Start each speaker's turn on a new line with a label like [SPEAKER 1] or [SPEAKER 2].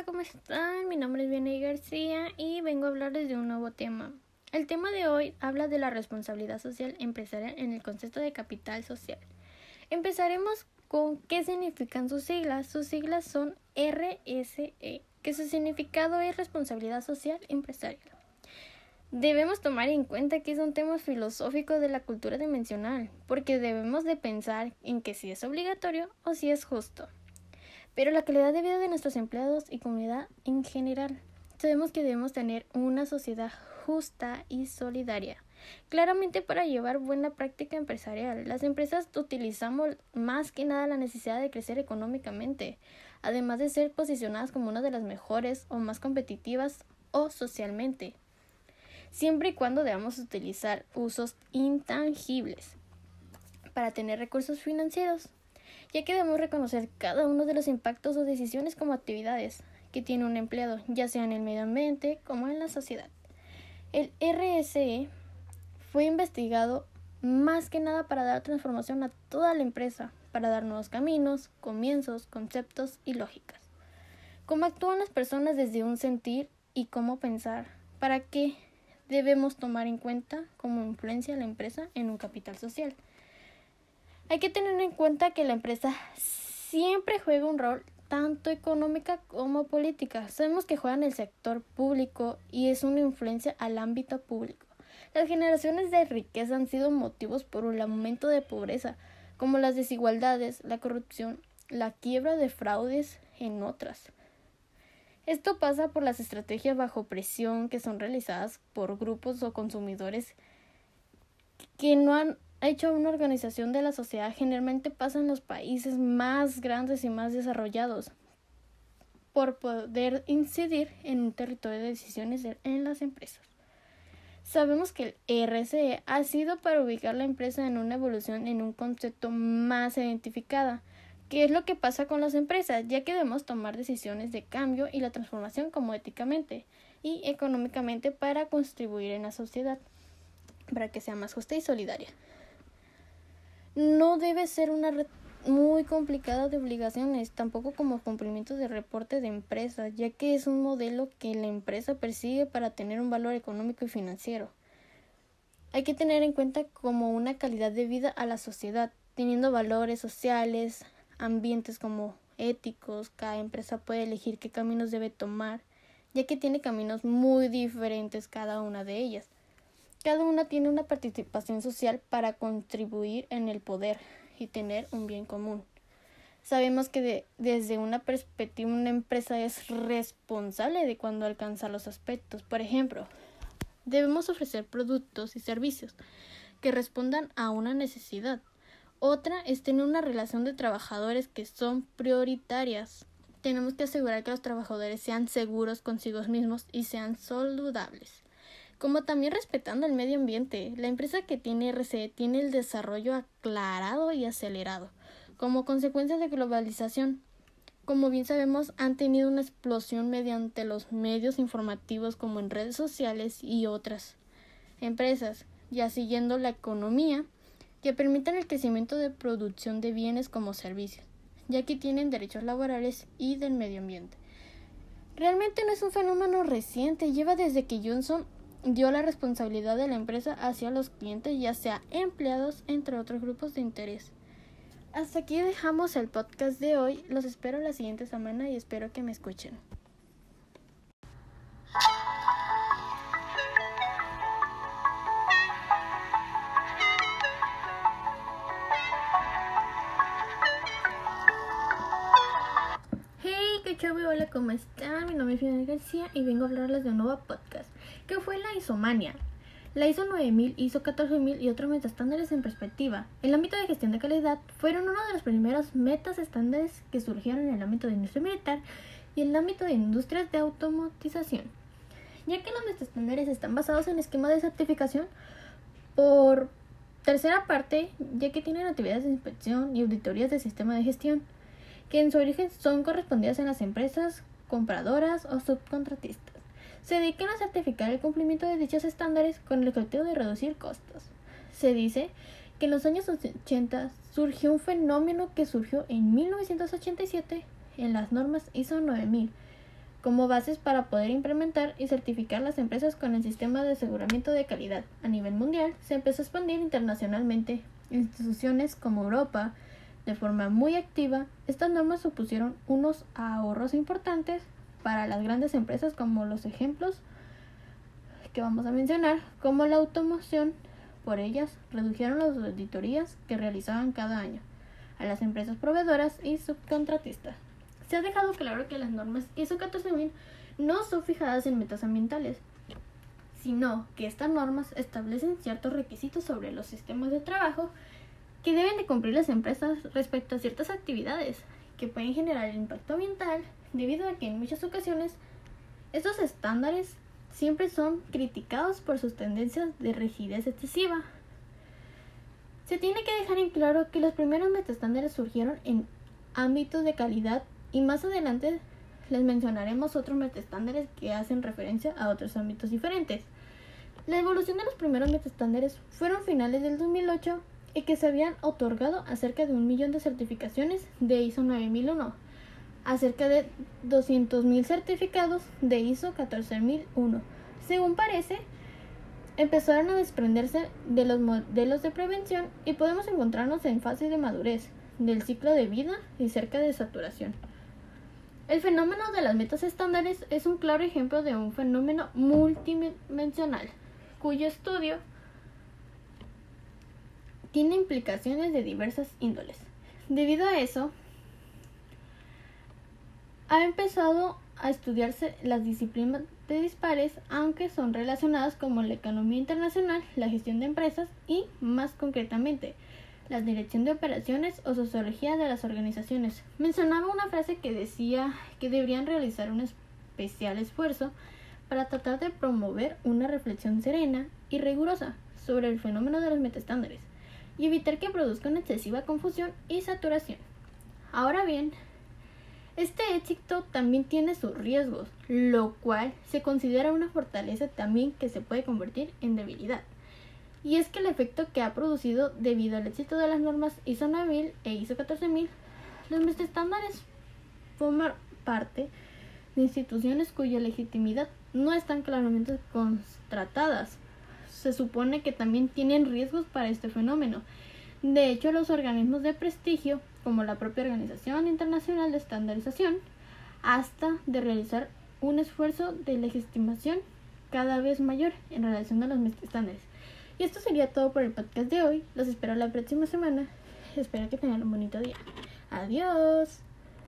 [SPEAKER 1] hola, ¿cómo están? Mi nombre es Vianey García y vengo a hablarles de un nuevo tema. El tema de hoy habla de la responsabilidad social empresarial en el concepto de capital social. Empezaremos con qué significan sus siglas. Sus siglas son RSE, que su significado es responsabilidad social empresarial. Debemos tomar en cuenta que es un tema filosófico de la cultura dimensional, porque debemos de pensar en que si es obligatorio o si es justo. Pero la calidad de vida de nuestros empleados y comunidad en general. Sabemos que debemos tener una sociedad justa y solidaria. Claramente para llevar buena práctica empresarial, las empresas utilizamos más que nada la necesidad de crecer económicamente, además de ser posicionadas como una de las mejores o más competitivas o socialmente, siempre y cuando debamos utilizar usos intangibles para tener recursos financieros, ya que debemos reconocer cada uno de los impactos o decisiones como actividades que tiene un empleado, ya sea en el medio ambiente como en la sociedad. El RSE fue investigado más que nada para dar transformación a toda la empresa, para dar nuevos caminos, comienzos, conceptos y lógicas. Cómo actúan las personas desde un sentir y cómo pensar, para qué debemos tomar en cuenta cómo influencia la empresa en un capital social. Hay que tener en cuenta que la empresa siempre juega un rol tanto económica como política. Sabemos que juega en el sector público y es una influencia al ámbito público. Las generaciones de riqueza han sido motivos por el aumento de pobreza, como las desigualdades, la corrupción, la quiebra de fraudes, en otras. Esto pasa por las estrategias bajo presión que son realizadas por grupos o consumidores que no han ha hecho una organización de la sociedad generalmente pasa en los países más grandes y más desarrollados por poder incidir en un territorio de decisiones en las empresas. Sabemos que el RCE ha sido para ubicar la empresa en una evolución en un concepto más identificada, que es lo que pasa con las empresas, ya que debemos tomar decisiones de cambio y la transformación como éticamente y económicamente para contribuir en la sociedad, para que sea más justa y solidaria no debe ser una red muy complicada de obligaciones, tampoco como cumplimiento de reporte de empresa, ya que es un modelo que la empresa persigue para tener un valor económico y financiero. Hay que tener en cuenta como una calidad de vida a la sociedad, teniendo valores sociales, ambientes como éticos, cada empresa puede elegir qué caminos debe tomar, ya que tiene caminos muy diferentes cada una de ellas. Cada una tiene una participación social para contribuir en el poder y tener un bien común. Sabemos que desde una perspectiva una empresa es responsable de cuando alcanza los aspectos. Por ejemplo, debemos ofrecer productos y servicios que respondan a una necesidad. Otra es tener una relación de trabajadores que son prioritarias. Tenemos que asegurar que los trabajadores sean seguros consigo mismos y sean saludables como también respetando el medio ambiente. La empresa que tiene RCE tiene el desarrollo aclarado y acelerado, como consecuencia de globalización. Como bien sabemos, han tenido una explosión mediante los medios informativos como en redes sociales y otras empresas, ya siguiendo la economía, que permiten el crecimiento de producción de bienes como servicios, ya que tienen derechos laborales y del medio ambiente. Realmente no es un fenómeno reciente, lleva desde que Johnson dio la responsabilidad de la empresa hacia los clientes, ya sea empleados, entre otros grupos de interés. Hasta aquí dejamos el podcast de hoy. Los espero la siguiente semana y espero que me escuchen. Hey, qué chévere, hola, ¿cómo están? Mi nombre es Fidel García y vengo a hablarles de un nuevo podcast que fue la isomania. La ISO 9000, ISO 14000 y otros estándares en perspectiva. El ámbito de gestión de calidad fueron uno de los primeros metas estándares que surgieron en el ámbito de industria militar y en el ámbito de industrias de automatización, ya que los estándares están basados en esquemas de certificación por tercera parte, ya que tienen actividades de inspección y auditorías del sistema de gestión, que en su origen son correspondidas en las empresas compradoras o subcontratistas se dedican a certificar el cumplimiento de dichos estándares con el objetivo de reducir costos. Se dice que en los años 80 surgió un fenómeno que surgió en 1987 en las normas ISO 9000, como bases para poder implementar y certificar las empresas con el sistema de aseguramiento de calidad. A nivel mundial, se empezó a expandir internacionalmente. Instituciones como Europa, de forma muy activa, estas normas supusieron unos ahorros importantes para las grandes empresas como los ejemplos que vamos a mencionar, como la automoción. Por ellas, redujeron las auditorías que realizaban cada año a las empresas proveedoras y subcontratistas. Se ha dejado claro que las normas ISO 14000 no son fijadas en metas ambientales, sino que estas normas establecen ciertos requisitos sobre los sistemas de trabajo que deben de cumplir las empresas respecto a ciertas actividades que pueden generar impacto ambiental debido a que en muchas ocasiones estos estándares siempre son criticados por sus tendencias de rigidez excesiva. Se tiene que dejar en claro que los primeros metaestándares surgieron en ámbitos de calidad y más adelante les mencionaremos otros metaestándares que hacen referencia a otros ámbitos diferentes. La evolución de los primeros metaestándares fueron finales del 2008 y que se habían otorgado acerca de un millón de certificaciones de ISO 9001, acerca de 200.000 certificados de ISO 14001. Según parece, empezaron a desprenderse de los modelos de prevención y podemos encontrarnos en fase de madurez del ciclo de vida y cerca de saturación. El fenómeno de las metas estándares es un claro ejemplo de un fenómeno multidimensional, cuyo estudio tiene implicaciones de diversas índoles. Debido a eso, ha empezado a estudiarse las disciplinas de dispares, aunque son relacionadas como la economía internacional, la gestión de empresas y, más concretamente, la dirección de operaciones o sociología de las organizaciones. Mencionaba una frase que decía que deberían realizar un especial esfuerzo para tratar de promover una reflexión serena y rigurosa sobre el fenómeno de los metaestándares y evitar que produzca una excesiva confusión y saturación. Ahora bien, este éxito también tiene sus riesgos, lo cual se considera una fortaleza también que se puede convertir en debilidad y es que el efecto que ha producido debido al éxito de las normas ISO 9000 e ISO 14000, los estándares forman parte de instituciones cuya legitimidad no están claramente contratadas. Se supone que también tienen riesgos para este fenómeno. De hecho, los organismos de prestigio, como la propia Organización Internacional de Estandarización, hasta de realizar un esfuerzo de legitimación cada vez mayor en relación a los estándares. Y esto sería todo por el podcast de hoy. Los espero la próxima semana. Espero que tengan un bonito día. Adiós.